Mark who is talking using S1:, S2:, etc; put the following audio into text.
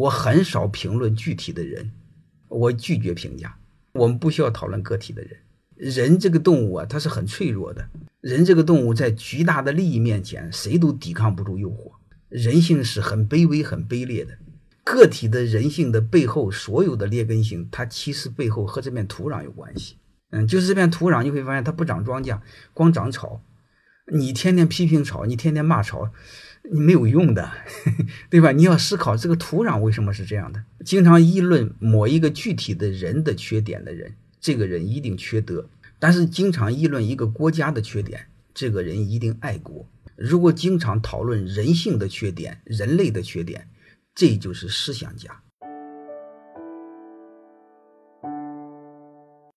S1: 我很少评论具体的人，我拒绝评价。我们不需要讨论个体的人。人这个动物啊，它是很脆弱的。人这个动物在巨大的利益面前，谁都抵抗不住诱惑。人性是很卑微、很卑劣的。个体的人性的背后，所有的劣根性，它其实背后和这片土壤有关系。嗯，就是这片土壤，你会发现它不长庄稼，光长草。你天天批评吵，你天天骂吵，你没有用的，对吧？你要思考这个土壤为什么是这样的。经常议论某一个具体的人的缺点的人，这个人一定缺德；但是经常议论一个国家的缺点，这个人一定爱国。如果经常讨论人性的缺点、人类的缺点，这就是思想家。